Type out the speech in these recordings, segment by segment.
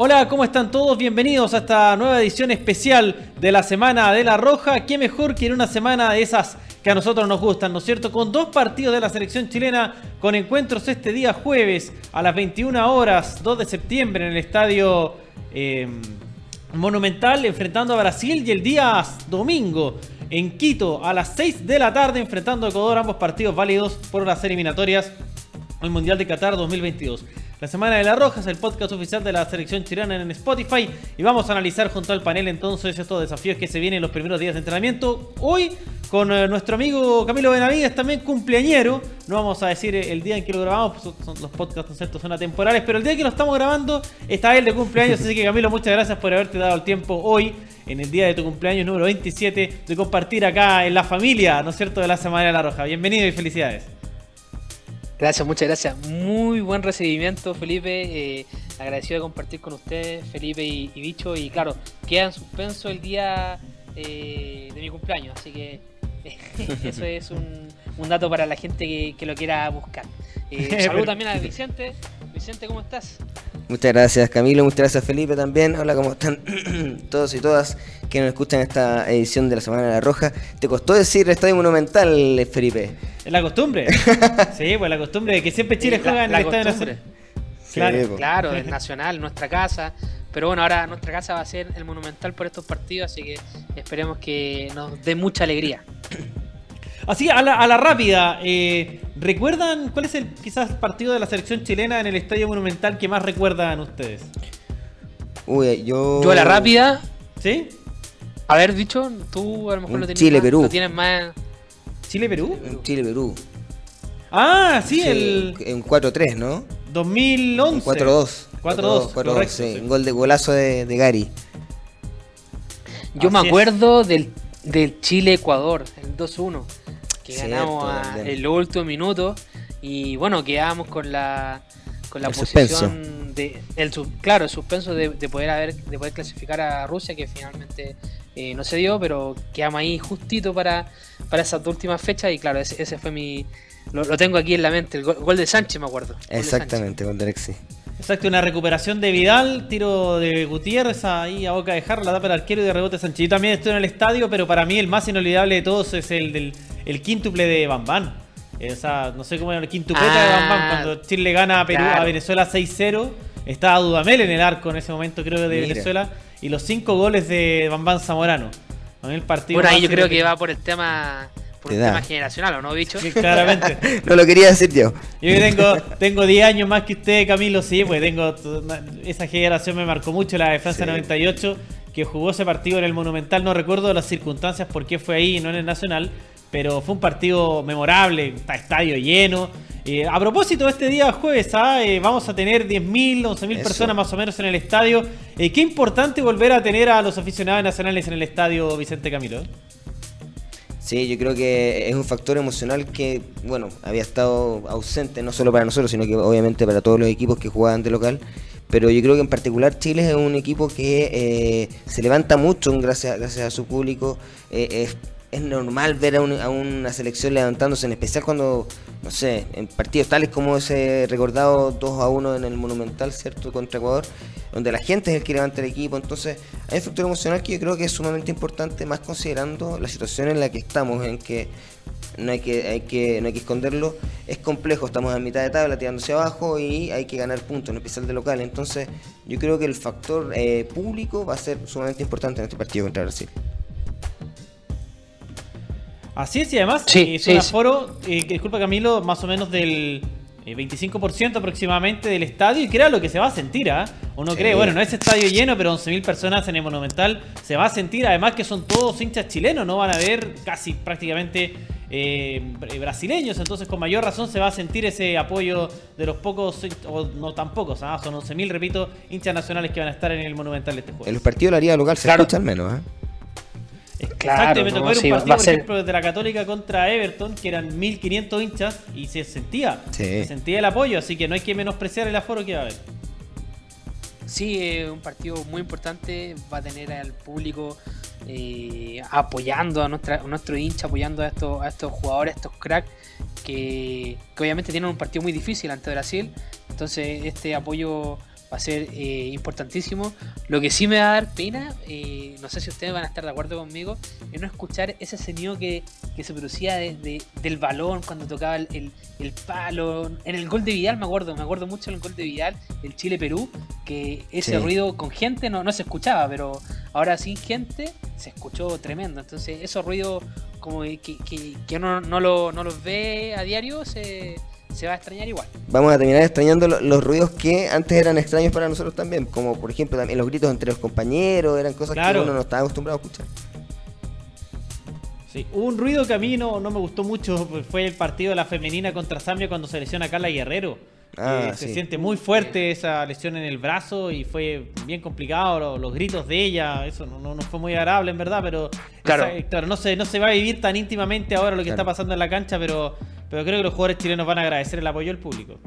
Hola, ¿cómo están todos? Bienvenidos a esta nueva edición especial de la Semana de la Roja. ¿Qué mejor que en una semana de esas que a nosotros nos gustan, ¿no es cierto? Con dos partidos de la selección chilena, con encuentros este día jueves a las 21 horas, 2 de septiembre, en el estadio eh, Monumental, enfrentando a Brasil, y el día domingo en Quito a las 6 de la tarde, enfrentando a Ecuador, ambos partidos válidos por las eliminatorias al Mundial de Qatar 2022. La Semana de la Roja es el podcast oficial de la selección chilena en Spotify y vamos a analizar junto al panel entonces estos desafíos que se vienen en los primeros días de entrenamiento. Hoy con eh, nuestro amigo Camilo Benavides, también cumpleañero. No vamos a decir el día en que lo grabamos, pues son, los podcasts ¿cierto? son atemporales, pero el día que lo estamos grabando está él de cumpleaños. Así que Camilo, muchas gracias por haberte dado el tiempo hoy, en el día de tu cumpleaños número 27, de compartir acá en la familia, ¿no cierto?, de la Semana de la Roja. Bienvenido y felicidades. Gracias, muchas gracias. Muy buen recibimiento, Felipe. Eh, agradecido de compartir con ustedes, Felipe y, Bicho. Y claro, queda en suspenso el día eh, de mi cumpleaños, así que eso es un, dato para la gente que, lo quiera buscar. Eh, saludo también a Vicente. Vicente, ¿cómo estás? Muchas gracias Camilo, muchas gracias Felipe también. Hola, ¿cómo están todos y todas que nos escuchan esta edición de la Semana de la Roja? ¿Te costó decir Estadio Monumental, Felipe? Es la costumbre. sí, pues la costumbre de que siempre Chile juega en el Estadio Nacional. Claro, claro, es nacional, nuestra casa. Pero bueno, ahora nuestra casa va a ser el Monumental por estos partidos, así que esperemos que nos dé mucha alegría. Así, a la, a la rápida, eh, ¿recuerdan cuál es el quizás partido de la selección chilena en el Estadio Monumental que más recuerdan ustedes? Uy, yo... Yo a la rápida... ¿Sí? A ver, dicho, tú a lo mejor lo tienes Chile-Perú. Lo tienes más... ¿Chile-Perú? Chile-Perú. Ah, sí, el... En 4-3, ¿no? 2011. 4-2. 4-2, correcto. Sí. Un gol de golazo de, de Gary. Yo me acuerdo del, del Chile-Ecuador, el 2-1 que ganamos el último minuto y bueno, quedamos con la con la posición de el claro, el suspenso de, poder haber de poder clasificar a Rusia que finalmente eh, no se dio, pero quedamos ahí justito para, para esas últimas fechas y claro, ese, fue mi lo, tengo aquí en la mente, el gol, de Sánchez me acuerdo. Exactamente, gol de Alexis. Exacto, una recuperación de Vidal, tiro de Gutiérrez ahí a boca de jarro, la da para el arquero y de rebote Sánchez. Yo también estoy en el estadio, pero para mí el más inolvidable de todos es el del el quíntuple de Bambán. Esa, no sé cómo era el quintupleta de Bambán ah, cuando Chile gana a Perú a Venezuela 6-0. Estaba Dudamel en el arco en ese momento, creo, de Venezuela. Y los cinco goles de Bambán Zamorano. el partido por ahí yo creo que va por el tema por un tema generacional, ¿o no, bicho? Sí, claramente. no lo quería decir yo. Yo tengo, tengo 10 años más que usted, Camilo, sí, pues tengo. Esa generación me marcó mucho, la de Francia 98, que jugó ese partido en el Monumental. No recuerdo las circunstancias por qué fue ahí y no en el Nacional, pero fue un partido memorable, está estadio lleno. Eh, a propósito, este día jueves ¿ah? eh, vamos a tener 10.000, 11.000 personas más o menos en el estadio. Eh, qué importante volver a tener a los aficionados nacionales en el estadio Vicente Camilo. Sí, yo creo que es un factor emocional que, bueno, había estado ausente no solo para nosotros, sino que obviamente para todos los equipos que jugaban de local. Pero yo creo que en particular Chile es un equipo que eh, se levanta mucho gracias, gracias a su público. Eh, es, es, normal ver a, a, una selección levantándose, en especial cuando, no sé, en partidos tales como ese recordado 2 a 1 en el Monumental, ¿cierto?, contra Ecuador donde la gente es el que levanta el equipo. Entonces, hay un factor emocional que yo creo que es sumamente importante, más considerando la situación en la que estamos, en que no hay que, hay que, no hay que esconderlo. Es complejo, estamos a mitad de tabla tirándose abajo y hay que ganar puntos, en especial de local. Entonces, yo creo que el factor eh, público va a ser sumamente importante en este partido contra Brasil. Así es, y además sí, es un aforo, eh, disculpa Camilo, más o menos del 25% eh, aproximadamente del estadio y crea lo que se va a sentir, ¿ah? Uno cree, bueno, no es estadio lleno, pero 11.000 personas en el Monumental se va a sentir, además que son todos hinchas chilenos, no van a ver casi prácticamente eh, brasileños, entonces con mayor razón se va a sentir ese apoyo de los pocos, o no tan pocos, ¿ah? son 11.000, repito, hinchas nacionales que van a estar en el Monumental este juego. En los partidos de la haría local se claro. escuchan menos, ¿eh? Exacto, me tocó ver un partido, por ejemplo, de la Católica contra Everton, que eran 1500 hinchas, y se sentía, se sentía el apoyo, así que no hay que menospreciar el aforo que va a haber. Sí, es un partido muy importante, va a tener al público eh, apoyando a, nuestra, nuestro hincha, apoyando a estos, a estos jugadores, a estos cracks, que, que obviamente tienen un partido muy difícil ante Brasil, entonces este apoyo va a ser eh, importantísimo. Lo que sí me va a dar pena, eh, no sé si ustedes van a estar de acuerdo conmigo, es no escuchar ese sonido que, se producía del balón cuando tocaba el, palo. En el gol de Vidal me acuerdo, me acuerdo mucho el gol de Vidal, el Chile-Perú, que ese ruido con gente no, no se escuchaba, pero ahora sin gente se escuchó tremendo. Entonces esos ruidos como que, que, uno no, lo, no los ve a diario se se va a extrañar igual. Vamos a terminar extrañando los ruidos que antes eran extraños para nosotros también, como por ejemplo también los gritos entre los compañeros, eran cosas que uno no estaba acostumbrado a escuchar. Sí, un ruido que a mí no, me gustó mucho, pues, fue el partido de la femenina contra Zambia cuando se lesiona a Carla Guerrero. Ah, se siente muy fuerte esa lesión en el brazo y fue bien complicado los, gritos de ella, eso no, no, fue muy agradable en verdad, pero claro, no, se, no se va a vivir tan íntimamente ahora lo que está pasando en la cancha, pero pero creo que los jugadores chilenos van a agradecer el apoyo del público.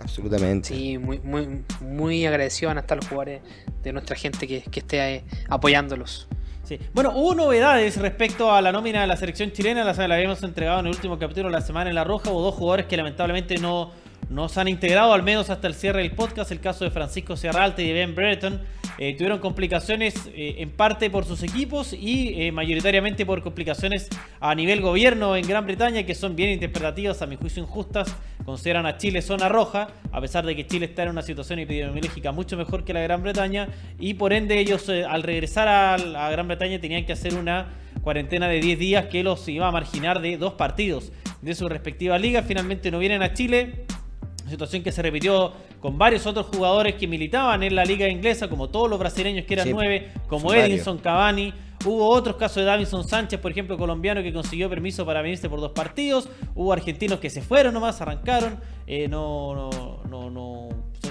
Absolutamente. Sí, muy, muy, muy agradecidos van a estar los jugadores de nuestra gente que, esté apoyándolos. Sí. Bueno, hubo novedades respecto a la nómina de la selección chilena, la, la habíamos entregado en el último capítulo de la semana en La Roja, hubo dos jugadores que lamentablemente no, no se han integrado, al menos hasta el cierre del podcast, el caso de Francisco Sierralta y de Ben Brereton, eh, tuvieron complicaciones eh, en parte por sus equipos y eh, mayoritariamente por complicaciones a nivel gobierno en Gran Bretaña que son bien interpretativas, a mi juicio injustas. Consideran a Chile zona roja, a pesar de que Chile está en una situación epidemiológica mucho mejor que la Gran Bretaña y por ende ellos al regresar a, a Gran Bretaña tenían que hacer una cuarentena de 10 días que los iba a marginar de dos partidos de su respectiva liga. Finalmente no vienen a Chile situación que se repitió con varios otros jugadores que militaban en la liga inglesa, como todos los brasileños que eran nueve, como Edinson Cavani. Hubo otros casos de Davinson Sánchez, por ejemplo, colombiano, que consiguió permiso para venirse por dos partidos. Hubo argentinos que se fueron nomás, arrancaron. Eh, no, no, no, no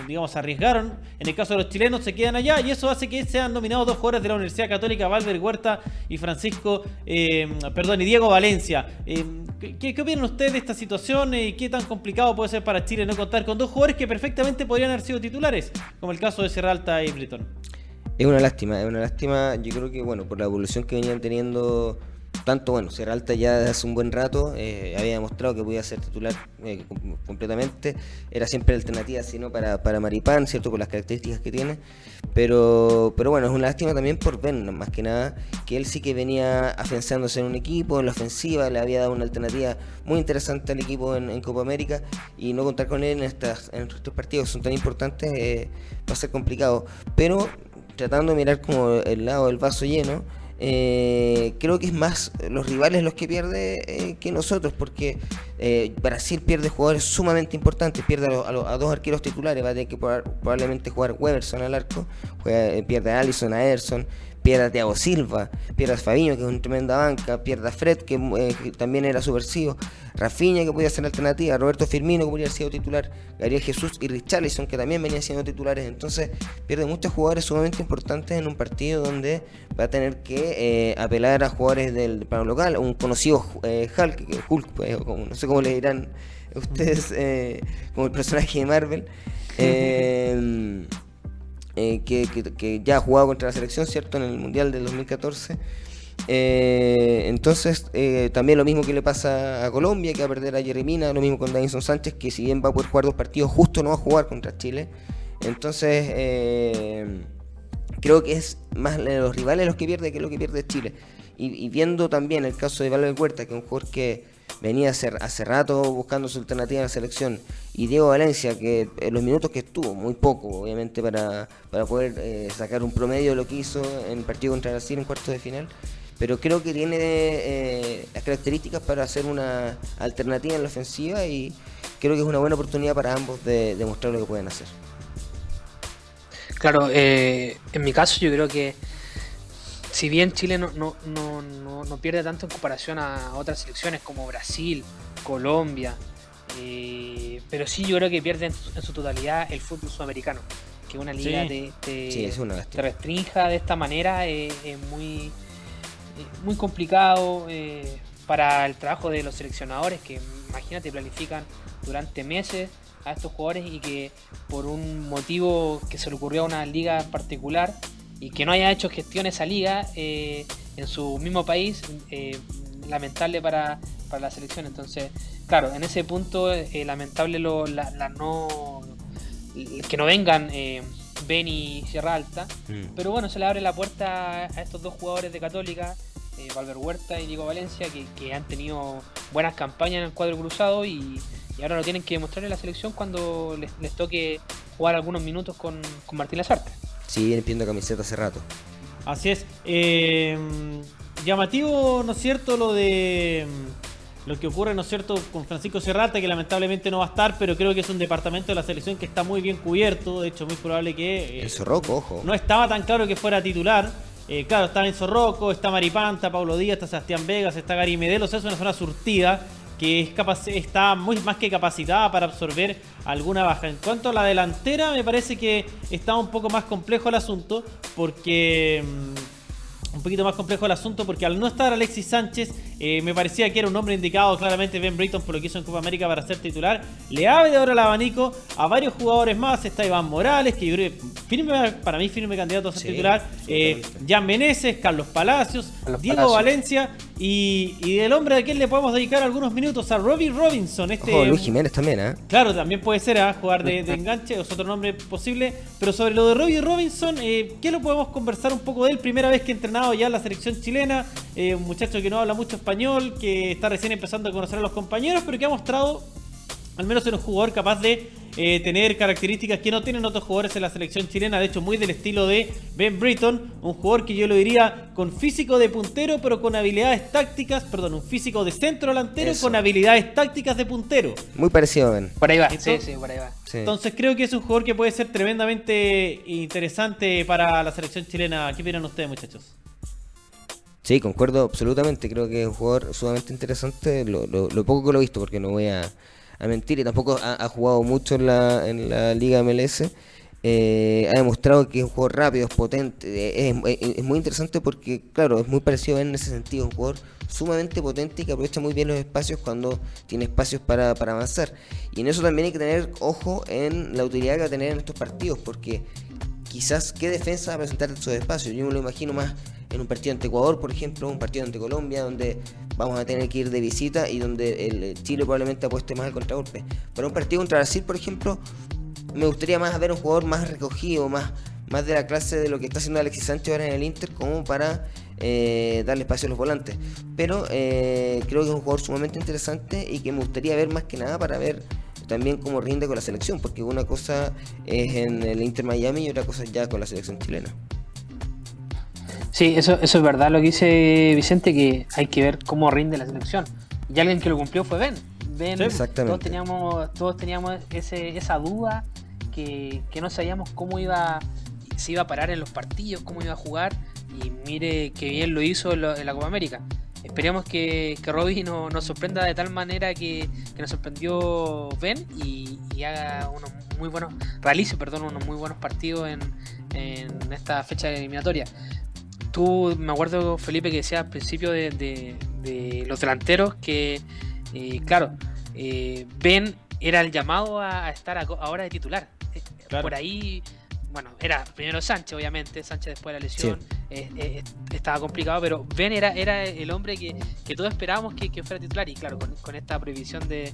digamos, arriesgaron. En el caso de los chilenos se quedan allá y eso hace que sean nominados dos jugadores de la Universidad Católica, Valver Huerta y Francisco, eh, perdón, y Diego Valencia. Eh, ¿qué, opinan ustedes de esta situación y qué tan complicado puede ser para Chile no contar con dos jugadores que perfectamente podrían haber sido titulares, como el caso de Serralta y Britton? Es una lástima, es una lástima, yo creo que bueno, por la evolución que venían teniendo tanto, bueno, Alta ya desde hace un buen rato eh, había demostrado que podía ser titular eh, completamente. Era siempre alternativa, sino para, para Maripán, ¿cierto? Por las características que tiene. Pero, pero bueno, es una lástima también por Ben, más que nada, que él sí que venía afianzándose en un equipo, en la ofensiva, le había dado una alternativa muy interesante al equipo en, Copa América y no contar con él en, estas, estos partidos que son tan importantes eh, va a ser complicado. Pero tratando de mirar como el lado del vaso lleno, eh, creo que es más los rivales los que pierden eh, que nosotros, porque eh, Brasil pierde jugadores sumamente importantes, pierde a, dos arqueros titulares, va a tener que probablemente jugar Weberson al arco, pierde a Allison, a Ederson, pierde a Thiago Silva, pierde a Fabiño, que es una tremenda banca, pierde a Fred, que, eh, también era subversivo, Rafinha, que podía ser alternativa, Roberto Firmino, que podría haber sido titular, Gabriel Jesús y Richarlison, que también venían siendo titulares. Entonces, pierde muchos jugadores sumamente importantes en un partido donde va a tener que eh, apelar a jugadores del plano local, un conocido eh, Hulk, Hulk pues, no sé cómo le dirán ustedes, como el personaje de Marvel. Eh, que, ya ha jugado contra la selección, ¿cierto? En el Mundial del 2014. Eh, entonces, eh, también lo mismo que le pasa a Colombia, que va a perder a Jeremina, lo mismo con Davinson Sánchez, que si bien va a poder jugar dos partidos, justo no va a jugar contra Chile. Entonces, creo que es más los rivales los que pierde que lo que pierde Chile. Y, viendo también el caso de Valver Huerta, que es un jugador que venía hace, hace rato buscando su alternativa en la selección, y Diego Valencia, que en los minutos que estuvo, muy poco, obviamente, para, para poder eh, sacar un promedio de lo que hizo en el partido contra Brasil en cuartos de final, pero creo que tiene eh, las características para hacer una alternativa en la ofensiva y creo que es una buena oportunidad para ambos de demostrar lo que pueden hacer. Claro, eh, en mi caso yo creo que si bien Chile no, no, no, no, pierde tanto en comparación a otras selecciones como Brasil, Colombia, eh, pero sí yo creo que pierde en, su totalidad el fútbol sudamericano, que una liga te, te, restrinja de esta manera es, muy, muy complicado eh, para el trabajo de los seleccionadores que imagínate planifican durante meses a estos jugadores y que por un motivo que se le ocurrió a una liga en particular y que no haya hecho gestión esa liga eh, en su mismo país, eh, lamentable para, la selección. Entonces, claro, en ese punto, eh, lamentable lo, la, no que no vengan Ben y Sierra Alta. Mm. Pero bueno, se le abre la puerta a estos dos jugadores de Católica, eh, Valver Huerta y Diego Valencia, que, han tenido buenas campañas en el cuadro cruzado y, ahora lo tienen que demostrar en la selección cuando les, toque jugar algunos minutos con, con Martín Lazarte. Sí, viene pidiendo camiseta hace rato. Así es. Eh, llamativo, ¿no es cierto? Lo de lo que ocurre, ¿no es cierto?, con Francisco Serrata, que lamentablemente no va a estar, pero creo que es un departamento de la selección que está muy bien cubierto. De hecho, muy probable que. Eh, el Zorroco, ojo. No estaba tan claro que fuera titular. Eh, claro, está en Zorroco, está Maripanta, Pablo Díaz, está Sebastián Vegas, está Gary Medelos. Es una zona surtida que es capaz, está muy más que capacitada para absorber alguna baja. En cuanto a la delantera, me parece que está un poco más complejo el asunto, porque. Mm, un poquito más complejo el asunto porque al no estar Alexis Sánchez, eh, me parecía que era un nombre indicado claramente Ben Britton por lo que hizo en Copa América para ser titular. Le abre ahora el abanico a varios jugadores más. Está Iván Morales, que yo creo firme, para mí firme candidato a ser titular. Eh, Jan Meneses, Carlos Palacios, Diego Valencia y, y, del hombre a quien le podemos dedicar algunos minutos a Robbie Robinson. Este, Luis Jiménez también, ¿eh? Claro, también puede ser a ¿ah? jugar de, enganche, es otro nombre posible. Pero sobre lo de Robbie Robinson, eh, ¿qué lo podemos conversar un poco de él? Primera vez que ha entrenado ya en la selección chilena, eh, un muchacho que no habla mucho español, que está recién empezando a conocer a los compañeros, pero que ha mostrado al menos ser un jugador capaz de eh, tener características que no tienen otros jugadores en la selección chilena, de hecho muy del estilo de Ben Britton, un jugador que yo lo diría con físico de puntero, pero con habilidades tácticas, perdón, un físico de centro delantero con habilidades tácticas de puntero. Muy parecido a Ben. Por ahí va, sí, sí, por ahí va. Entonces creo que es un jugador que puede ser tremendamente interesante para la selección chilena. ¿Qué opinan ustedes, muchachos? Sí, concuerdo absolutamente. Creo que es un jugador sumamente interesante. Lo, lo poco que lo he visto, porque no voy a mentir y tampoco ha, jugado mucho en la, en la Liga MLS. Eh, ha demostrado que es un jugador rápido, es potente, es, muy interesante porque, claro, es muy parecido en ese sentido, un jugador sumamente potente y que aprovecha muy bien los espacios cuando tiene espacios para, avanzar. Y en eso también hay que tener ojo en la utilidad que va a tener en estos partidos, porque quizás qué defensa va a presentar esos espacios. Yo me lo imagino más en un partido ante Ecuador, por ejemplo, un partido ante Colombia, donde vamos a tener que ir de visita y donde el Chile probablemente apueste más al contragolpe. Para un partido contra Brasil, por ejemplo, me gustaría más ver un jugador más recogido, más, más de la clase de lo que está haciendo Alexis Sánchez ahora en el Inter, como para eh, darle espacio a los volantes. Pero eh, creo que es un jugador sumamente interesante y que me gustaría ver más que nada para ver también cómo rinde con la selección, porque una cosa es en el Inter Miami y otra cosa ya con la selección chilena. Sí, eso, eso es verdad lo que dice Vicente, que hay que ver cómo rinde la selección. Y alguien que lo cumplió fue Ben. Ben, todos teníamos, todos teníamos ese, esa duda que, no sabíamos cómo iba, se iba a parar en los partidos, cómo iba a jugar. Y mire qué bien lo hizo en, la Copa América. Esperemos que, que Robbie no, nos sorprenda de tal manera que, nos sorprendió Ben y, haga unos muy buenos, realice perdón, unos muy buenos partidos en, en esta fecha eliminatoria. Tú, me acuerdo, Felipe, que decía al principio de, los delanteros que, eh, claro, eh, Ben era el llamado a, estar ahora de titular. Eh, por ahí, bueno, era primero Sánchez, obviamente, Sánchez después de la lesión, estaba complicado, pero Ben era, era el hombre que, todos esperábamos que, fuera titular y claro, con, esta prohibición de,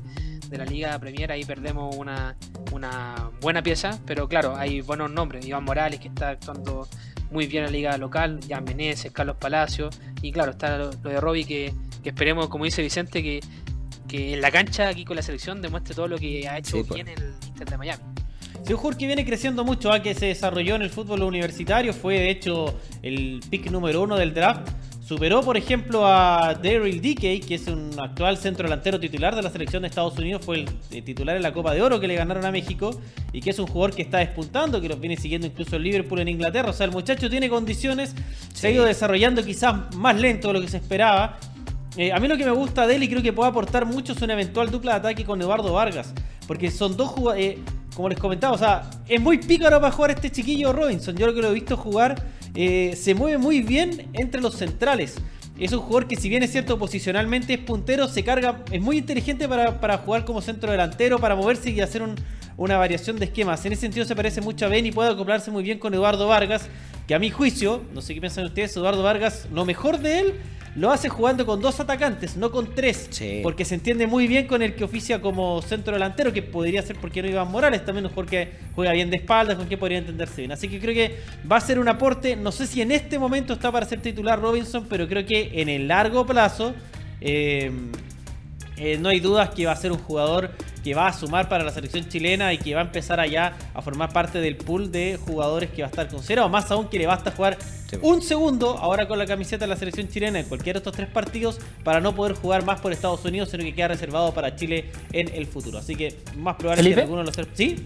la Liga Premier ahí perdemos una, una buena pieza, pero claro, hay buenos nombres, Iván Morales que está actuando muy bien en la liga local, Jan Meneses, Carlos Palacios, y claro, está lo, de Robbie que, esperemos, como dice Vicente, que, que, en la cancha aquí con la selección demuestre todo lo que ha hecho pues. bien en el Inter de Miami. Sí, un que viene creciendo mucho, ¿ah? que se desarrolló en el fútbol universitario, fue de hecho el pick número uno del draft Superó, por ejemplo, a Daryl Dickey, que es un actual centro delantero titular de la selección de Estados Unidos, fue el titular en la Copa de Oro que le ganaron a México, y que es un jugador que está despuntando, que los viene siguiendo incluso el Liverpool en Inglaterra. O sea, el muchacho tiene condiciones, se ha ido desarrollando quizás más lento de lo que se esperaba. Eh, a mí lo que me gusta de él y creo que puede aportar mucho es una eventual dupla de ataque con Eduardo Vargas, porque son dos jugadores... Eh, como les comentaba, o sea, es muy pícaro para jugar este chiquillo Robinson. Yo lo que lo he visto jugar, eh, se mueve muy bien entre los centrales. Es un jugador que si bien es cierto posicionalmente es puntero, se carga, es muy inteligente para, jugar como centro delantero, para moverse y hacer una variación de esquemas. En ese sentido se parece mucho a Ben y puede acoplarse muy bien con Eduardo Vargas, que a mi juicio, no sé qué piensan ustedes, Eduardo Vargas, lo mejor de él lo hace jugando con dos atacantes, no con tres. Porque se entiende muy bien con el que oficia como centro delantero, que podría ser porque no Iván Morales, también un jugador que juega bien de espaldas, con que podría entenderse bien. Así que creo que va a ser un aporte, no sé si en este momento está para ser titular Robinson, pero creo que en el largo plazo... Eh, eh, no hay dudas que va a ser un jugador que va a sumar para la selección chilena y que va a empezar allá a formar parte del pool de jugadores que va a estar considerado. Más aún que le basta jugar un segundo ahora con la camiseta de la selección chilena en cualquiera de estos tres partidos para no poder jugar más por Estados Unidos, sino que queda reservado para Chile en el futuro. Así que más probable que alguno de los ¿Sí?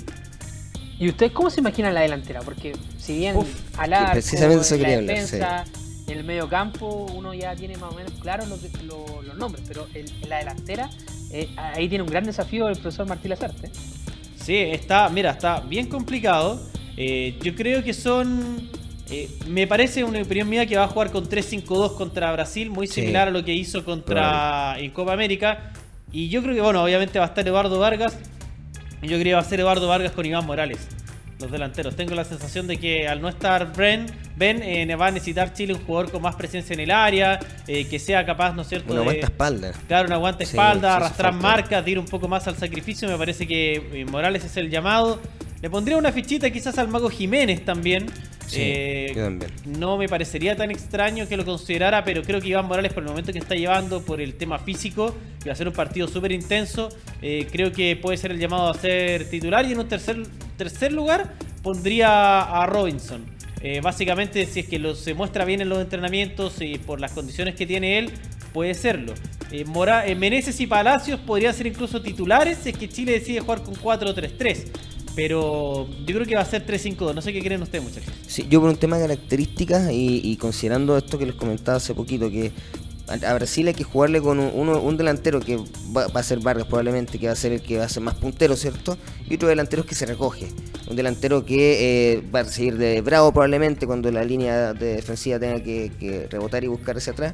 ¿Y usted cómo se imagina la delantera? Porque si bien al arco, precisamente la defensa, en el medio campo uno ya tiene más o menos claros los, nombres, pero en, la delantera eh, ahí tiene un gran desafío el profesor Martín Lazarte. Sí, está, mira, está bien complicado. Eh, yo creo que son. Eh, me parece una opinión mía que va a jugar con 3-5-2 contra Brasil, muy similar a lo que hizo contra en Copa América. Y yo creo que, bueno, obviamente va a estar Eduardo Vargas. Y yo creo que va a ser Eduardo Vargas con Iván Morales los delanteros. Tengo la sensación de que al no estar Bren, Ben eh, va a necesitar Chile un jugador con más presencia en el área, eh, que sea capaz, ¿no es cierto? Una aguanta espalda. Claro, una aguanta espalda, arrastrar marcas, ir un poco más al sacrificio. Me parece que eh, Morales es el llamado. Le pondría una fichita quizás al Mago Jiménez también. Eh, no me parecería tan extraño que lo considerara, pero creo que Iván Morales, por el momento que está llevando, por el tema físico, y va a ser un partido súper intenso, eh, creo que puede ser el llamado a ser titular. Y en un tercer, tercer lugar pondría a Robinson. Eh, básicamente, si es que lo, se muestra bien en los entrenamientos y por las condiciones que tiene él, puede serlo. Mora, Meneses y Palacios podrían ser incluso titulares si es que Chile decide jugar con 4-3-3. Pero yo creo que va a ser 3-5-2. No sé qué creen ustedes, muchachos. Yo por un tema de características y, considerando esto que les comentaba hace poquito, que a Brasil hay que jugarle con un, un delantero que va, a ser Vargas probablemente, que va a ser el que va a ser más puntero, ¿cierto? Y otro delantero que se recoge. Un delantero que eh, va a seguir de bravo probablemente cuando la línea de defensiva tenga que, rebotar y buscar hacia atrás.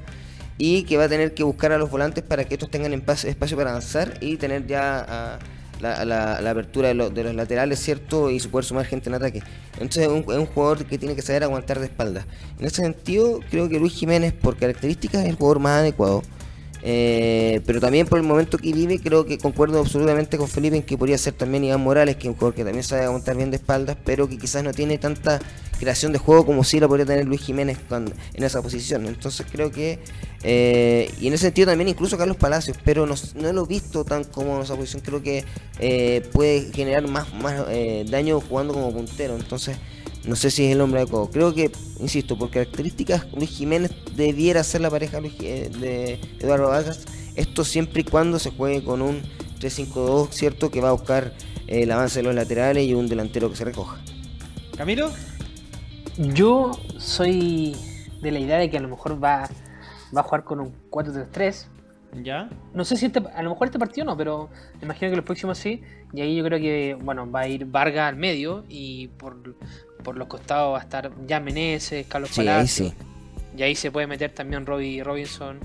Y que va a tener que buscar a los volantes para que estos tengan espacio para avanzar y tener ya la, la, apertura de, los laterales, ¿cierto? Y su poder sumar gente en ataque. Entonces es un, jugador que tiene que saber aguantar de espalda. En ese sentido, creo que Luis Jiménez, por características, es el jugador más adecuado. Eh, pero también por el momento que vive, creo que concuerdo absolutamente con Felipe en que podría ser también Iván Morales, que es un jugador que también sabe aguantar bien de espaldas, pero que quizás no tiene tanta creación de juego como si la podría tener Luis Jiménez en esa posición. Entonces creo que, eh, y en ese sentido también incluso Carlos Palacios, pero no, lo he visto tan como en esa posición, creo que eh, puede generar más, más daño jugando como puntero. Entonces no sé si es el hombre adecuado. Creo que, insisto, por características, Luis Jiménez debiera ser la pareja eh, de Eduardo Vargas. Esto siempre y cuando se juegue con un 3-5-2, ¿cierto? Que va a buscar el avance de los laterales y un delantero que se recoja. ¿Camilo? Yo soy de la idea de que a lo mejor va, va a jugar con un 4-3-3. ¿Ya? No sé si este, a lo mejor este partido no, pero me imagino que los próximos sí. Y ahí yo creo que, bueno, va a ir Vargas al medio y por, por los costados va a estar ya Meneses, Carlos Palacio. Y ahí se puede meter también Robbie Robinson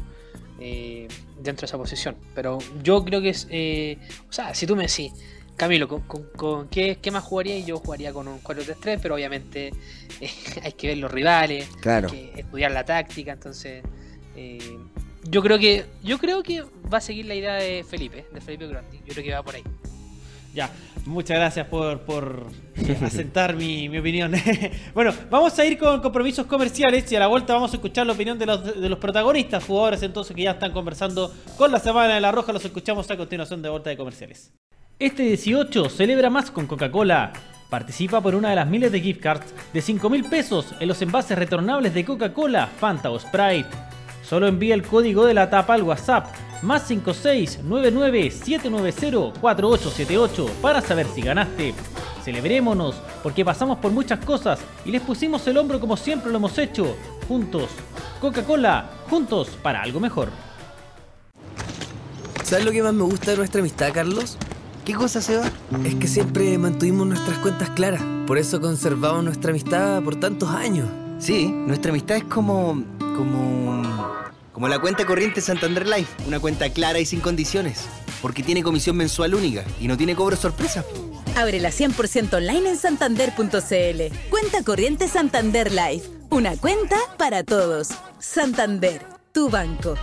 eh, dentro de esa posición. Pero yo creo que es. Eh, o sea, si tú me decís, Camilo, ¿con, qué, más jugaría? Yo jugaría con un 4-3-3, pero obviamente eh, hay que ver los rivales, claro. hay que estudiar la táctica. Entonces, yo creo que yo creo que va a seguir la idea de Felipe, de Felipe Grandi. Yo creo que va por ahí. Ya, muchas gracias por, por asentar mi, opinión. bueno, vamos a ir con compromisos comerciales y a la vuelta vamos a escuchar la opinión de los, de los protagonistas, jugadores entonces que ya están conversando con la Semana de la Roja. Los escuchamos a continuación de vuelta de comerciales. Este 18 celebra más con Coca-Cola. Participa por una de las miles de gift cards de 5 mil pesos en los envases retornables de Coca-Cola, Fanta o Sprite. Solo envía el código de la tapa al WhatsApp más 5699-790-4878 para saber si ganaste. Celebrémonos porque pasamos por muchas cosas y les pusimos el hombro como siempre lo hemos hecho. Juntos. Coca-Cola, juntos para algo mejor. ¿Sabes lo que más me gusta de nuestra amistad, Carlos? ¿Qué cosa, Seba? Es que siempre mantuvimos nuestras cuentas claras. Por eso conservamos nuestra amistad por tantos años. Sí, nuestra amistad es como. Como. Como la cuenta corriente Santander Life, una cuenta clara y sin condiciones, porque tiene comisión mensual única y no tiene cobro sorpresa. Ábrela 100% online en santander.cl. Cuenta corriente Santander Life, una cuenta para todos. Santander, tu banco.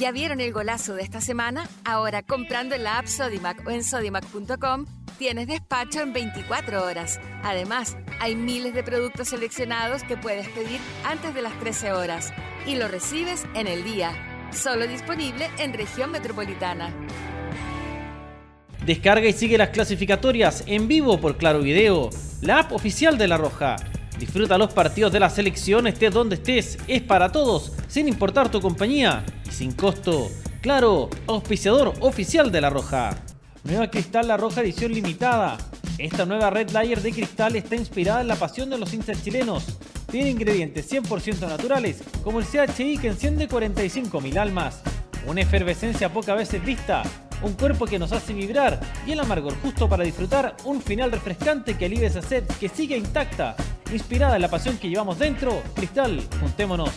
¿Ya vieron el golazo de esta semana? Ahora comprando en la app Sodimac o en sodimac.com tienes despacho en 24 horas. Además, hay miles de productos seleccionados que puedes pedir antes de las 13 horas y lo recibes en el día. Solo disponible en región metropolitana. Descarga y sigue las clasificatorias en vivo por Claro Video, la app oficial de La Roja. Disfruta los partidos de la selección, estés donde estés, es para todos, sin importar tu compañía y sin costo. Claro, auspiciador oficial de La Roja. Nueva Cristal La Roja edición limitada. Esta nueva Red Layer de cristal está inspirada en la pasión de los hinchas chilenos. Tiene ingredientes 100% naturales, como el CHI que enciende 45.000 almas. Una efervescencia poca veces vista, un cuerpo que nos hace vibrar y el amargor justo para disfrutar un final refrescante que alivia esa sed que sigue intacta Inspirada en la pasión que llevamos dentro, Cristal, juntémonos.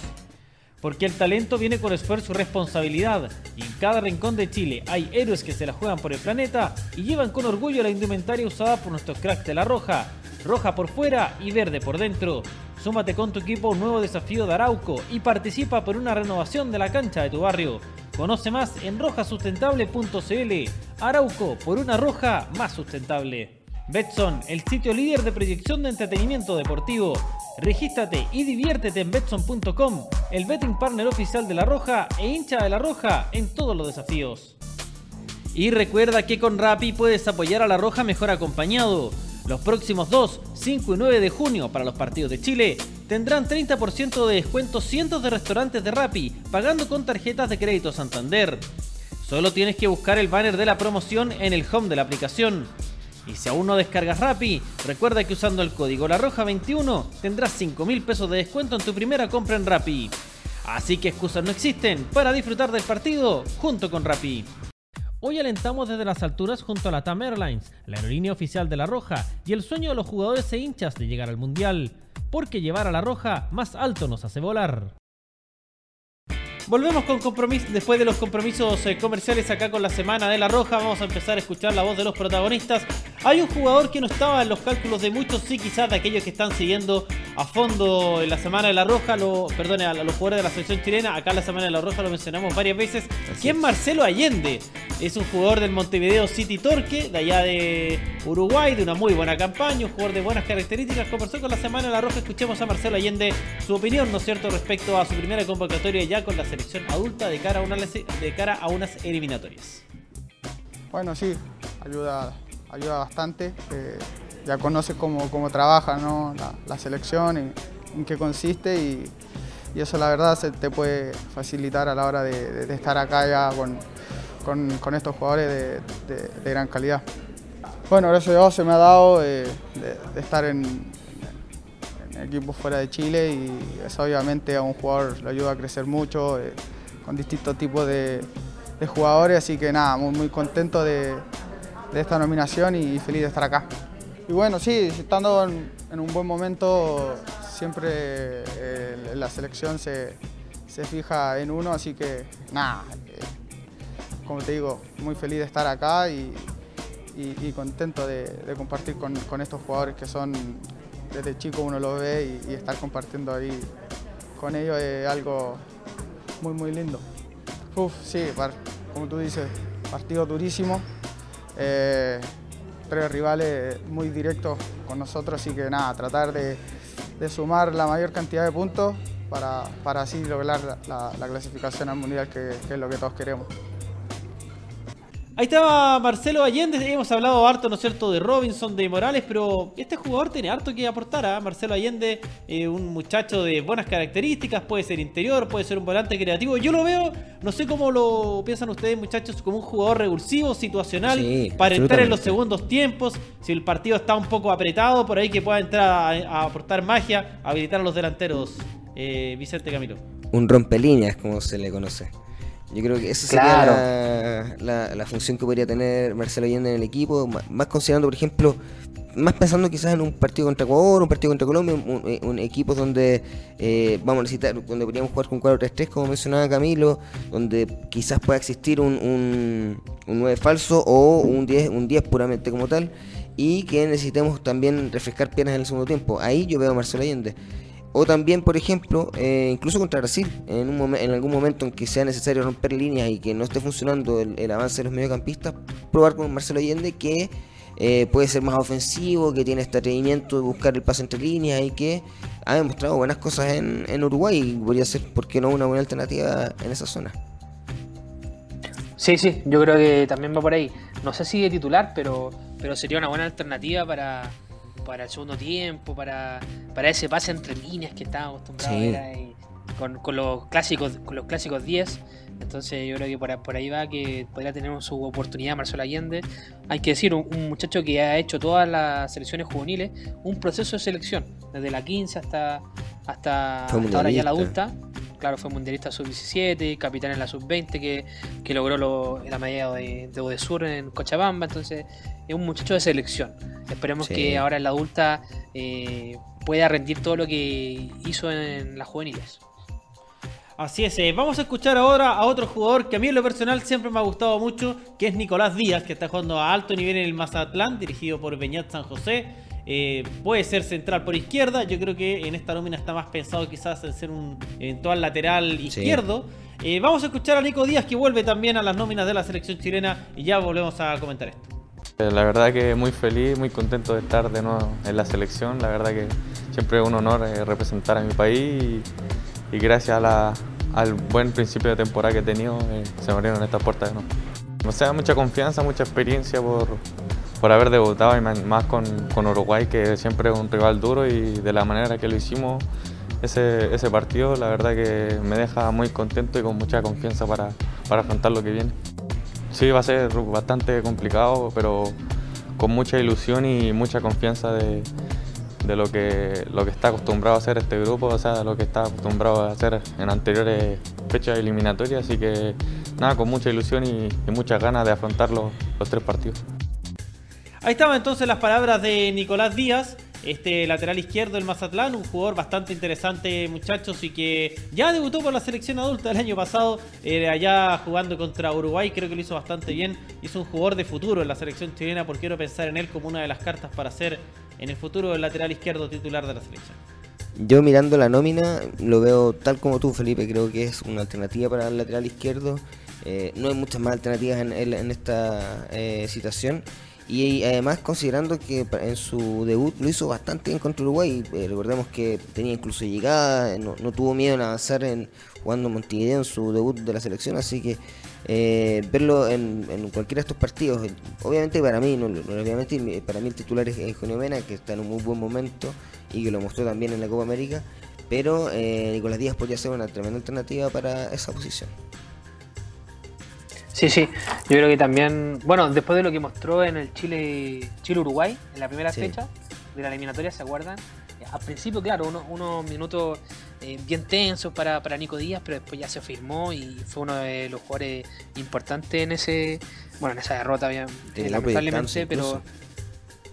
Porque el talento viene con esfuerzo y responsabilidad, y en cada rincón de Chile hay héroes que se la juegan por el planeta y llevan con orgullo la indumentaria usada por nuestros cracks de la Roja, roja por fuera y verde por dentro. Súmate con tu equipo a un nuevo desafío de Arauco y participa por una renovación de la cancha de tu barrio. Conoce más en rojasustentable.cl. Arauco, por una roja más sustentable. Betson, el sitio líder de proyección de entretenimiento deportivo. Regístrate y diviértete en betson.com, el betting partner oficial de La Roja e hincha de La Roja en todos los desafíos. Y recuerda que con Rappi puedes apoyar a La Roja mejor acompañado. Los próximos 2, 5 y 9 de junio para los partidos de Chile tendrán 30% de descuento cientos de restaurantes de Rappi pagando con tarjetas de crédito Santander. Solo tienes que buscar el banner de la promoción en el home de la aplicación. Y si aún no descargas Rappi, recuerda que usando el código La Roja 21 tendrás 5 mil pesos de descuento en tu primera compra en Rappi. Así que excusas no existen para disfrutar del partido junto con Rappi. Hoy alentamos desde las alturas junto a la TAM Airlines, la aerolínea oficial de La Roja, y el sueño de los jugadores e hinchas de llegar al Mundial. Porque llevar a La Roja más alto nos hace volar. Volvemos con compromiso, después de los compromisos eh, comerciales acá con la Semana de la Roja, vamos a empezar a escuchar la voz de los protagonistas. Hay un jugador que no estaba en los cálculos de muchos, sí quizás de aquellos que están siguiendo a fondo en la Semana de la Roja, lo, perdone, a los jugadores de la selección chilena, acá en la Semana de la Roja lo mencionamos varias veces, que es Marcelo Allende. Es un jugador del Montevideo City Torque, de allá de Uruguay, de una muy buena campaña, un jugador de buenas características. Conversó con la Semana de la Roja, escuchemos a Marcelo Allende su opinión, ¿no es cierto?, respecto a su primera convocatoria ya con la selección adulta de cara a, una, de cara a unas eliminatorias. Bueno, sí, ayuda, ayuda bastante. Eh, ya conoces cómo, cómo trabaja la, selección, y en qué consiste y, eso la verdad se te puede facilitar a la hora de, estar acá ya con, estos jugadores de, gran calidad. Bueno, gracias a se me ha dado eh, de, estar en, equipos fuera de Chile y eso obviamente a un jugador lo ayuda a crecer mucho eh, con distintos tipos de, jugadores, así que nada, muy, muy contento de, esta nominación y feliz de estar acá. Y bueno, sí, estando en, un buen momento, siempre eh, la selección se, fija en uno, así que nada, eh, como te digo, muy feliz de estar acá y, contento de, compartir con, estos jugadores que son desde chico uno los ve y, estar compartiendo ahí con ellos es algo muy muy lindo. Uf, sí, como tú dices, partido durísimo. Eh, tres rivales muy directos con nosotros, así que nada, tratar de, sumar la mayor cantidad de puntos para, así lograr la, clasificación al Mundial, que es lo que todos queremos. Ahí estaba Marcelo Allende, hemos hablado harto, ¿no es cierto?, de Robinson, de Morales, pero este jugador tiene harto que aportar a ¿ah? Marcelo Allende, eh, un muchacho de buenas características, puede ser interior, puede ser un volante creativo. Yo lo veo, no sé cómo lo piensan ustedes, muchachos, como un jugador revulsivo, situacional, para entrar en los segundos tiempos, si el partido está un poco apretado, por ahí que pueda entrar a, aportar magia, habilitar a los delanteros, eh, Vicente Camilo. Un rompelíneas, como se le conoce. Yo creo que esa sería la, función que podría tener Marcelo Allende en el equipo, más considerando, por ejemplo, más pensando quizás en un partido contra Ecuador, un partido contra Colombia, un, equipo donde eh, vamos a necesitar, donde podríamos jugar con 4-3-3, como mencionaba Camilo, donde quizás pueda existir un, un, 9 falso o un 10, un 10 puramente como tal, y que necesitemos también refrescar piernas en el segundo tiempo. Ahí yo veo a Marcelo Allende. O también, por ejemplo, eh, incluso contra Brasil, en, un en algún momento en que sea necesario romper líneas y que no esté funcionando el, avance de los mediocampistas, probar con Marcelo Allende que eh, puede ser más ofensivo, que tiene este atrevimiento de buscar el pase entre líneas y que ha demostrado buenas cosas en, Uruguay y podría ser, ¿por qué no?, una buena alternativa en esa zona. Sí, sí, yo creo que también va por ahí. No sé si de titular, pero, pero sería una buena alternativa para, para el segundo tiempo, para, para ese pase entre líneas que estábamos acostumbrados a ver con, con, los clásicos con los clásicos 10. Entonces yo creo que por, por ahí va que podría tener su oportunidad Marcelo Allende. Hay que decir, un, muchacho que ha hecho todas las selecciones juveniles, un proceso de selección, desde la 15 hasta, hasta, ahora ya la adulta. Claro, fue mundialista sub-17, capitán en la sub-20 que, que, logró la medalla de, de Sur en Cochabamba. Entonces es un muchacho de selección. Esperemos que ahora en la adulta eh, pueda rendir todo lo que hizo en las juveniles. Así es, eh, vamos a escuchar ahora a otro jugador que a mí en lo personal siempre me ha gustado mucho, que es Nicolás Díaz, que está jugando a alto nivel en el Mazatlán, dirigido por Beñat San José. Eh, puede ser central por izquierda, yo creo que en esta nómina está más pensado quizás en ser un eventual lateral izquierdo. vamos a escuchar a Nico Díaz que vuelve también a las nóminas de la selección chilena y ya volvemos a comentar esto. Eh, la verdad que muy feliz, muy contento de estar de nuevo en la selección. La verdad que siempre es un honor eh, representar a mi país y, gracias al buen principio de temporada que he tenido eh, se me abrieron estas puertas de nuevo. O sea, mucha confianza, mucha experiencia por, por haber debutado y más con, con, Uruguay, que siempre es un rival duro y de la manera que lo hicimos ese, ese partido, la verdad que me deja muy contento y con mucha confianza para, para afrontar lo que viene. Sí, va a ser bastante complicado, pero con mucha ilusión y mucha confianza de, lo, que, lo que está acostumbrado a hacer este grupo, o sea, lo que está acostumbrado a hacer en anteriores fechas eliminatorias. Así que nada, con mucha ilusión y, muchas ganas de afrontar los, los tres partidos. Ahí estaban entonces las palabras de Nicolás Díaz este lateral izquierdo del Mazatlán, un jugador bastante interesante, muchachos, y que ya debutó por la selección adulta el año pasado, eh, allá jugando contra Uruguay, creo que lo hizo bastante bien. Hizo un jugador de futuro en la selección chilena, porque quiero pensar en él como una de las cartas para ser en el futuro el lateral izquierdo titular de la selección. Yo mirando la nómina lo veo tal como tú, Felipe, creo que es una alternativa para el lateral izquierdo. Eh, no hay muchas más alternativas en, esta eh, situación. Y además considerando que en su debut lo hizo bastante bien contra Uruguay, eh, recordemos que tenía incluso llegada, no, tuvo miedo en avanzar en jugando Montevideo en su debut de la selección, así que eh, verlo en, cualquiera de estos partidos, eh, obviamente para mí, no, obviamente para mí el titular es Eugenio Mena, que está en un muy buen momento y que lo mostró también en la Copa América, pero Nicolás Díaz podría ser una tremenda alternativa para esa posición. Sí, sí, yo creo que también, bueno, después de lo que mostró en el Chile Chile-Uruguay, en la primera fecha de la eliminatoria, ¿se acuerdan? Al principio, claro, unos, minutos eh, bien tensos para, para Nico Díaz, pero después ya se firmó y fue uno de los jugadores importantes en ese, bueno, en esa derrota, bien, eh, lamentablemente, pero,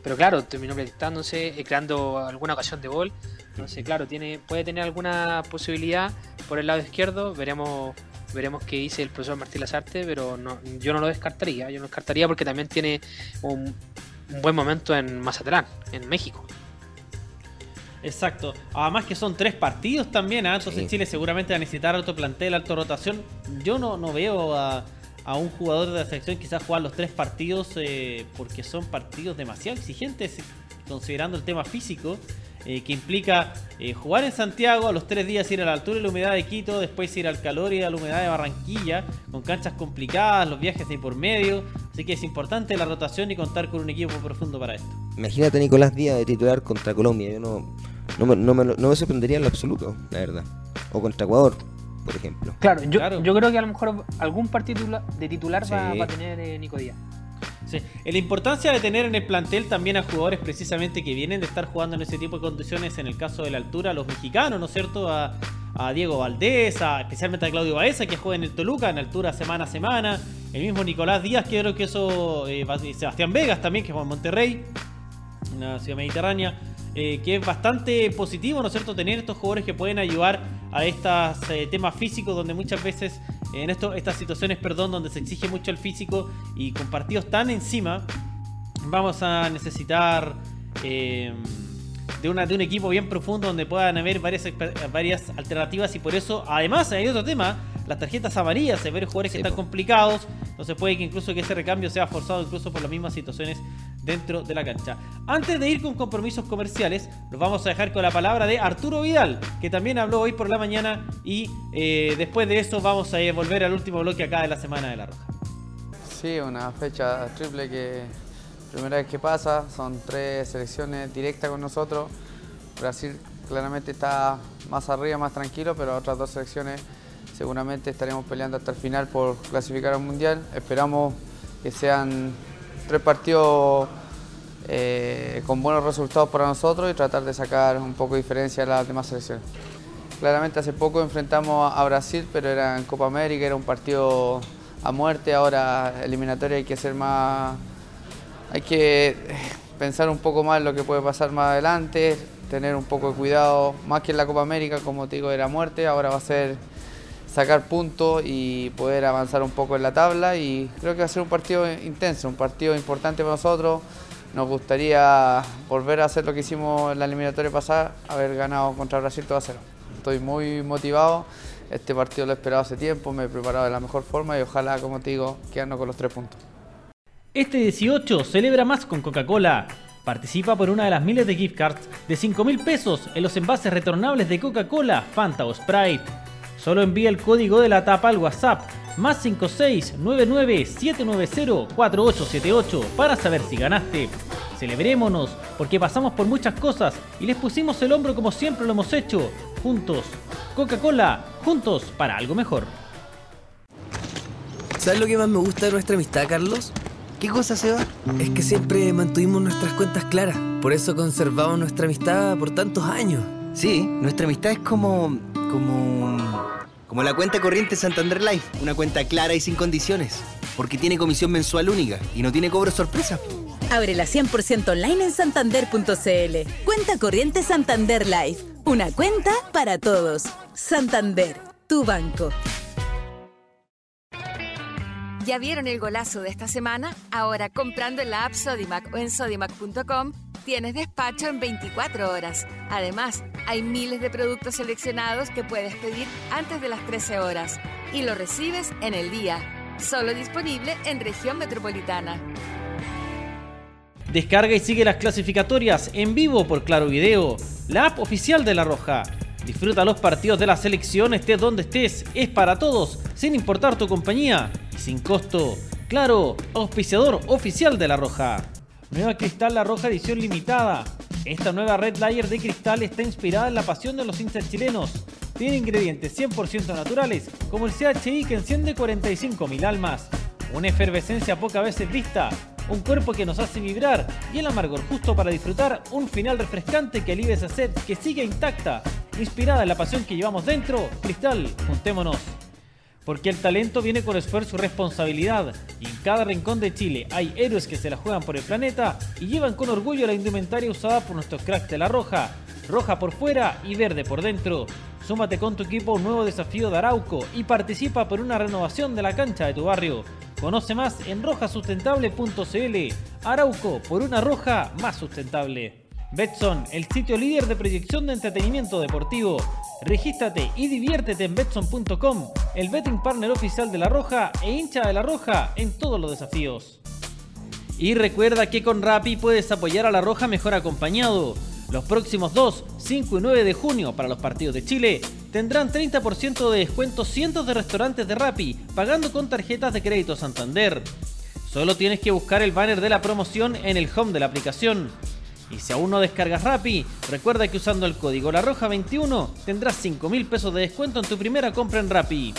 pero claro, terminó proyectándose, eh, creando alguna ocasión de gol. Entonces, claro, tiene, puede tener alguna posibilidad por el lado izquierdo, veremos Veremos qué dice el profesor Martín Lazarte, pero no, yo no lo descartaría. Yo no descartaría porque también tiene un, buen momento en Mazatlán, en México. Exacto. Además que son tres partidos también, ¿eh? entonces Chile seguramente va a necesitar alto plantel, alto rotación. Yo no, no veo a, un jugador de la selección quizás jugar los tres partidos eh, porque son partidos demasiado exigentes considerando el tema físico. Eh, que implica eh, jugar en Santiago, a los tres días ir a la altura y la humedad de Quito, después ir al calor y a la humedad de Barranquilla, con canchas complicadas, los viajes de por medio, así que es importante la rotación y contar con un equipo profundo para esto. Imagínate a Nicolás Díaz de titular contra Colombia, yo no, no, me, no, me, sorprendería en lo absoluto, la verdad, o contra Ecuador. Por ejemplo. Claro, yo, yo creo que a lo mejor algún partido de titular va, a tener eh, Nico Díaz. La importancia de tener en el plantel también a jugadores precisamente que vienen de estar jugando en ese tipo de condiciones, en el caso de la altura, los mexicanos, ¿no es cierto? A, Diego Valdés, especialmente a Claudio Baeza, que juega en el Toluca, en altura semana a semana. El mismo Nicolás Díaz, que creo que eso. Eh, Sebastián Vegas también, que juega en Monterrey, en la ciudad mediterránea. Eh, que es bastante positivo, ¿no es cierto?, tener estos jugadores que pueden ayudar a estos eh, temas físicos donde muchas veces, en esto, estas situaciones, perdón, donde se exige mucho el físico y con partidos tan encima, vamos a necesitar eh, de, una, de un equipo bien profundo donde puedan haber varias, varias alternativas y por eso, además, hay otro tema, las tarjetas amarillas, hay varios jugadores que están complicados, entonces puede que incluso que ese recambio sea forzado incluso por las mismas situaciones dentro de la cancha. Antes de ir con compromisos comerciales, nos vamos a dejar con la palabra de Arturo Vidal, que también habló hoy por la mañana y eh, después de eso vamos a volver al último bloque acá de la Semana de la Roja. Sí, una fecha triple que primera vez que pasa, son tres selecciones directas con nosotros. Brasil claramente está más arriba, más tranquilo, pero otras dos selecciones seguramente estaremos peleando hasta el final por clasificar al Mundial. Esperamos que sean tres partidos eh, con buenos resultados para nosotros y tratar de sacar un poco de diferencia a las demás selecciones. Claramente hace poco enfrentamos a Brasil, pero era en Copa América, era un partido a muerte, ahora eliminatoria hay que ser más hay que eh, pensar un poco más en lo que puede pasar más adelante, tener un poco de cuidado, más que en la Copa América, como te digo, era muerte, ahora va a ser sacar puntos y poder avanzar un poco en la tabla y creo que va a ser un partido intenso, un partido importante para nosotros. Nos gustaría volver a hacer lo que hicimos en la eliminatoria pasada, haber ganado contra Brasil todo a cero. Estoy muy motivado, este partido lo he esperado hace tiempo, me he preparado de la mejor forma y ojalá, como te digo, quedarnos con los tres puntos. Este 18 celebra más con Coca-Cola. Participa por una de las miles de gift cards de 5 mil pesos en los envases retornables de Coca-Cola, Fanta o Sprite. Solo envía el código de la tapa al WhatsApp más 5699-790-4878 para saber si ganaste. Celebrémonos porque pasamos por muchas cosas y les pusimos el hombro como siempre lo hemos hecho. Juntos. Coca-Cola, juntos para algo mejor. ¿Sabes lo que más me gusta de nuestra amistad, Carlos? ¿Qué cosa, se va? Es que siempre mantuvimos nuestras cuentas claras. Por eso conservamos nuestra amistad por tantos años. Sí, nuestra amistad es como. Como. como la cuenta corriente Santander Life. Una cuenta clara y sin condiciones. Porque tiene comisión mensual única y no tiene cobro sorpresa. Ábrela 100% online en santander.cl. Cuenta corriente Santander Life. Una cuenta para todos. Santander, tu banco. ¿Ya vieron el golazo de esta semana? Ahora comprando en la app Sodimac o en sodimac.com tienes despacho en 24 horas. Además, hay miles de productos seleccionados que puedes pedir antes de las 13 horas y lo recibes en el día. Solo disponible en región metropolitana. Descarga y sigue las clasificatorias en vivo por Claro Video, la app oficial de La Roja. Disfruta los partidos de la selección, estés donde estés, es para todos, sin importar tu compañía y sin costo. Claro, auspiciador oficial de La Roja. Nueva Cristal La Roja edición limitada. Esta nueva Red Layer de cristal está inspirada en la pasión de los hinchas chilenos. Tiene ingredientes 100% naturales, como el CHI que enciende 45.000 almas. Una efervescencia pocas veces vista, un cuerpo que nos hace vibrar y el amargor justo para disfrutar un final refrescante que alivia esa sed que sigue intacta Inspirada en la pasión que llevamos dentro, Cristal, juntémonos. Porque el talento viene con esfuerzo y responsabilidad, y en cada rincón de Chile hay héroes que se la juegan por el planeta y llevan con orgullo la indumentaria usada por nuestros cracks de la roja, roja por fuera y verde por dentro. Súmate con tu equipo a un nuevo desafío de Arauco y participa por una renovación de la cancha de tu barrio. Conoce más en rojasustentable.cl. Arauco por una roja más sustentable. Betson, el sitio líder de proyección de entretenimiento deportivo. Regístrate y diviértete en betson.com, el betting partner oficial de La Roja e hincha de La Roja en todos los desafíos. Y recuerda que con Rappi puedes apoyar a La Roja mejor acompañado. Los próximos 2, 5 y 9 de junio para los partidos de Chile tendrán 30% de descuento cientos de restaurantes de Rappi pagando con tarjetas de crédito Santander. Solo tienes que buscar el banner de la promoción en el home de la aplicación. Y si aún no descargas Rappi, recuerda que usando el código La Roja 21 tendrás 5 mil pesos de descuento en tu primera compra en Rappi.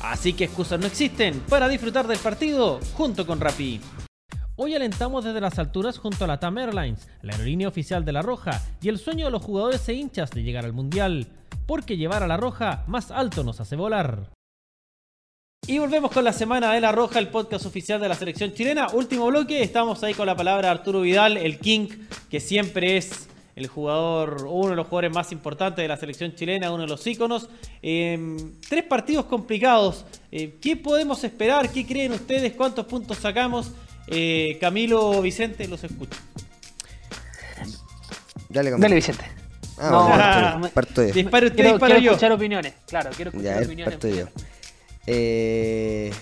Así que excusas no existen para disfrutar del partido junto con Rappi. Hoy alentamos desde las alturas junto a la TAM Airlines, la aerolínea oficial de La Roja, y el sueño de los jugadores e hinchas de llegar al Mundial. Porque llevar a La Roja más alto nos hace volar. Y volvemos con la Semana de la Roja, el podcast oficial de la selección chilena. Último bloque, estamos ahí con la palabra Arturo Vidal, el King, que siempre es el jugador, uno de los jugadores más importantes de la selección chilena, uno de los íconos. Em, tres partidos complicados. Eh, ¿Qué podemos esperar? ¿Qué creen ustedes? ¿Cuántos puntos sacamos? Eh, Camilo Vicente, los escucho. Dale, Dale Vicente. Ah, no, parto, parto yo. Disparo usted, quiero, quiero escuchar opiniones. Claro, quiero escuchar ya, opiniones. Parto yo. Eh,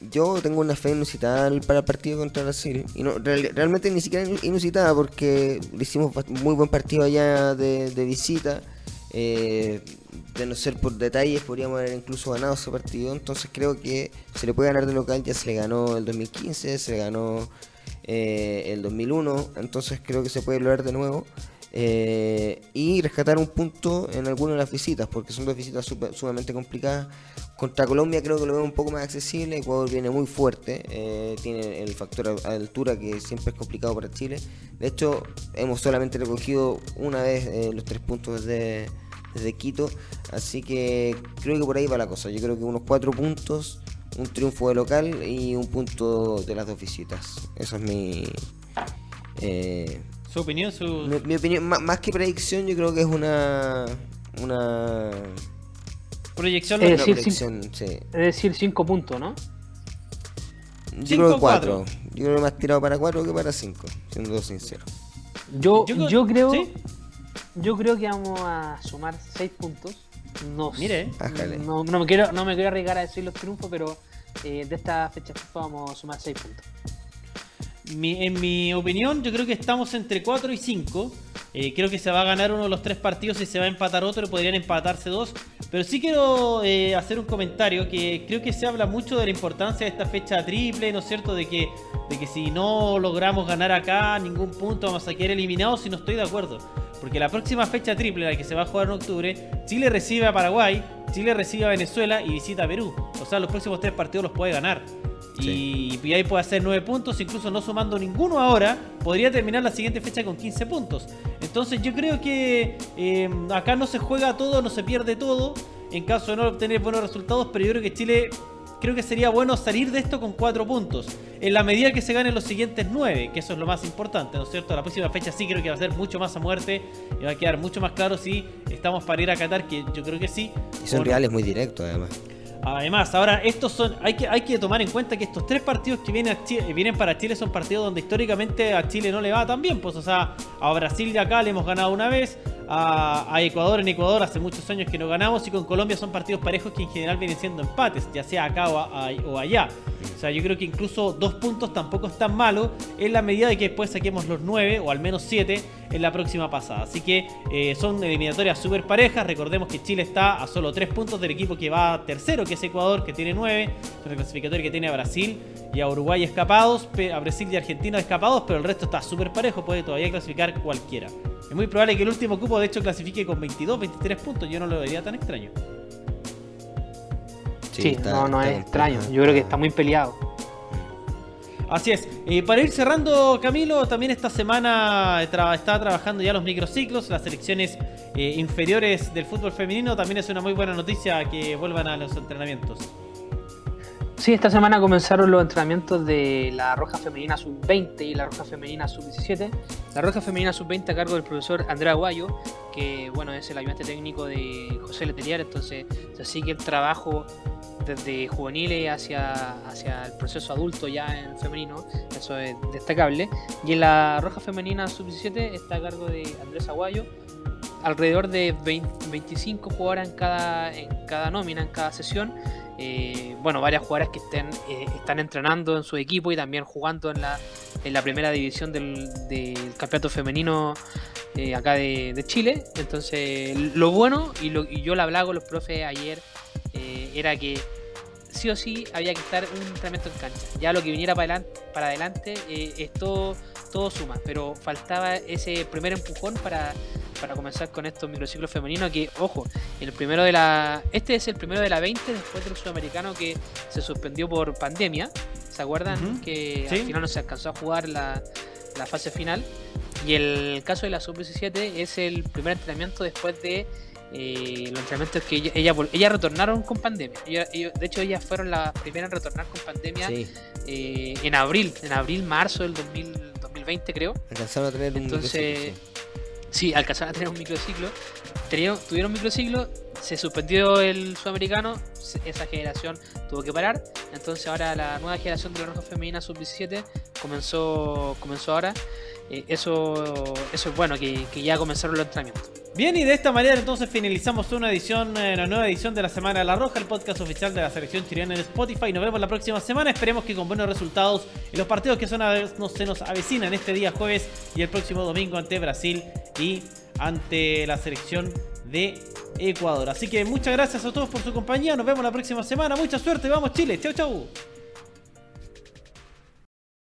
yo tengo una fe inusitada para el partido contra Brasil. Y no, realmente ni siquiera inusitada porque hicimos muy buen partido allá de, visita. Eh, de no ser por detalles, podríamos haber incluso ganado ese partido. Entonces creo que se le puede ganar de local. Ya se le ganó el 2015, se le ganó eh, el 2001. Entonces creo que se puede lograr de nuevo. Eh, y rescatar un punto en alguna de las visitas, porque son dos visitas sumamente complicadas. Contra Colombia creo que lo veo un poco más accesible, Ecuador viene muy fuerte, eh, tiene el factor altura que siempre es complicado para Chile. De hecho, hemos solamente recogido una vez eh, los tres puntos desde, desde Quito, así que creo que por ahí va la cosa. Yo creo que unos cuatro puntos, un triunfo de local y un punto de las dos visitas. Eso es mi... ¿Su opinión? Su... Mi, opinión, más, que predicción, yo creo que es una. Una. Proyección, es decir, proyección, sí. Es decir, 5 puntos, ¿no? Yo creo que 4. Yo creo que más tirado para 4 que para 5, siendo sincero. Yo, yo, creo. Yo creo que vamos a sumar 6 puntos. No, Mire, no, no, me quiero, no me quiero arriesgar a decir los triunfos, pero eh, de esta fecha vamos a sumar 6 puntos en mi opinión, yo creo que estamos entre 4 y 5. Eh, creo que se va a ganar uno de los tres partidos y se va a empatar otro, podrían empatarse dos. Pero sí quiero eh, hacer un comentario que creo que se habla mucho de la importancia de esta fecha triple, ¿no es cierto? De que, de que si no logramos ganar acá ningún punto vamos a quedar eliminados y no estoy de acuerdo. Porque la próxima fecha triple, la que se va a jugar en octubre, Chile recibe a Paraguay, Chile recibe a Venezuela y visita a Perú. O sea, los próximos tres partidos los puede ganar. Y, ahí puede hacer 9 puntos, incluso no sumando ninguno ahora, podría terminar la siguiente fecha con 15 puntos. Entonces yo creo que eh, acá no se juega todo, no se pierde todo, en caso de no obtener buenos resultados, pero yo creo que Chile creo que sería bueno salir de esto con 4 puntos. En la medida que se ganen los siguientes 9, que eso es lo más importante, ¿no es cierto? La próxima fecha sí creo que va a ser mucho más a muerte y va a quedar mucho más claro si estamos para ir a Qatar, que yo creo que sí. Y son reales muy directos además. Además, ahora estos son, hay que, hay que tomar en cuenta que estos tres partidos que vienen, vienen para Chile son partidos donde históricamente a Chile no le va tan bien. Pues, o sea, a Brasil de acá le hemos ganado una vez, a, Ecuador en Ecuador hace muchos años que no ganamos y con Colombia son partidos parejos que en general vienen siendo empates, ya sea acá o, allá. O sea, yo creo que incluso dos puntos tampoco es tan malo en la medida de que después saquemos los nueve o al menos siete en la próxima pasada. Así que eh, son eliminatorias súper parejas. Recordemos que Chile está a solo tres puntos del equipo que va tercero, que es Ecuador, que tiene nueve. El clasificatorio que tiene a Brasil y a Uruguay escapados, a Brasil y Argentina escapados, pero el resto está súper parejo, puede todavía clasificar cualquiera. Es muy probable que el último cupo de hecho clasifique con 22, 23 puntos, yo no lo vería tan extraño. Sí, no, no es extraño, yo creo que está muy peleado. Así es. Eh, para ir cerrando, Camilo, también esta semana está trabajando ya los microciclos, las selecciones eh, inferiores del fútbol femenino. También es una muy buena noticia que vuelvan a los entrenamientos. Sí, esta semana comenzaron los entrenamientos de la Roja Femenina Sub-20 y la Roja Femenina Sub-17. La Roja Femenina Sub-20 a cargo del profesor Andrea Guayo, que bueno es el ayudante técnico de José Letelier, entonces se sigue el trabajo desde juveniles hacia, hacia el proceso adulto ya en femenino, eso es destacable. Y en la Roja Femenina Sub-17 está a cargo de Andrés Aguayo, alrededor de 25 jugadoras en cada, en cada nómina, en cada sesión eh, bueno, varias jugadoras que estén, eh, están entrenando en su equipo y también jugando en la, en la primera división del, campeonato femenino eh, acá de, Chile. Entonces, lo bueno, y, lo, yo lo hablaba con los profes ayer, era que sí o sí había que estar un entrenamiento en cancha. Ya lo que viniera para adelante, para adelante es todo, todo suma, pero faltaba ese primer empujón para para comenzar con estos microciclos femeninos que, ojo, el primero de la este es el primero de la 20 después del sudamericano que se suspendió por pandemia. ¿Se acuerdan? Que al final no se alcanzó a jugar la, fase final. Y el caso de la sub-17 es el primer entrenamiento después de eh, los entrenamientos que ella, ella, retornaron con pandemia. de hecho, ellas fueron las primeras en retornar con pandemia eh, en abril, en abril, marzo del 2020 creo. Alcanzaron a tener Entonces, Sí, alcanzaron a tener un microciclo. tuvieron un microciclo, se suspendió el sudamericano, esa generación tuvo que parar. Entonces ahora la nueva generación de la Roja Femenina Sub-17 comenzó, comenzó ahora. Eh, eso, eso es bueno, que, ya comenzaron los entrenamientos. Bien, y de esta manera entonces finalizamos una edición, eh, una nueva edición de la Semana de la Roja, el podcast oficial de la selección chilena en Spotify. Nos vemos la próxima semana. Esperemos que con buenos resultados y los partidos que son no, se nos avecinan este día jueves y el próximo domingo ante Brasil y ante la selección de Ecuador. Así que muchas gracias a todos por su compañía. Nos vemos la próxima semana. Mucha suerte. Vamos Chile. Chau, chau.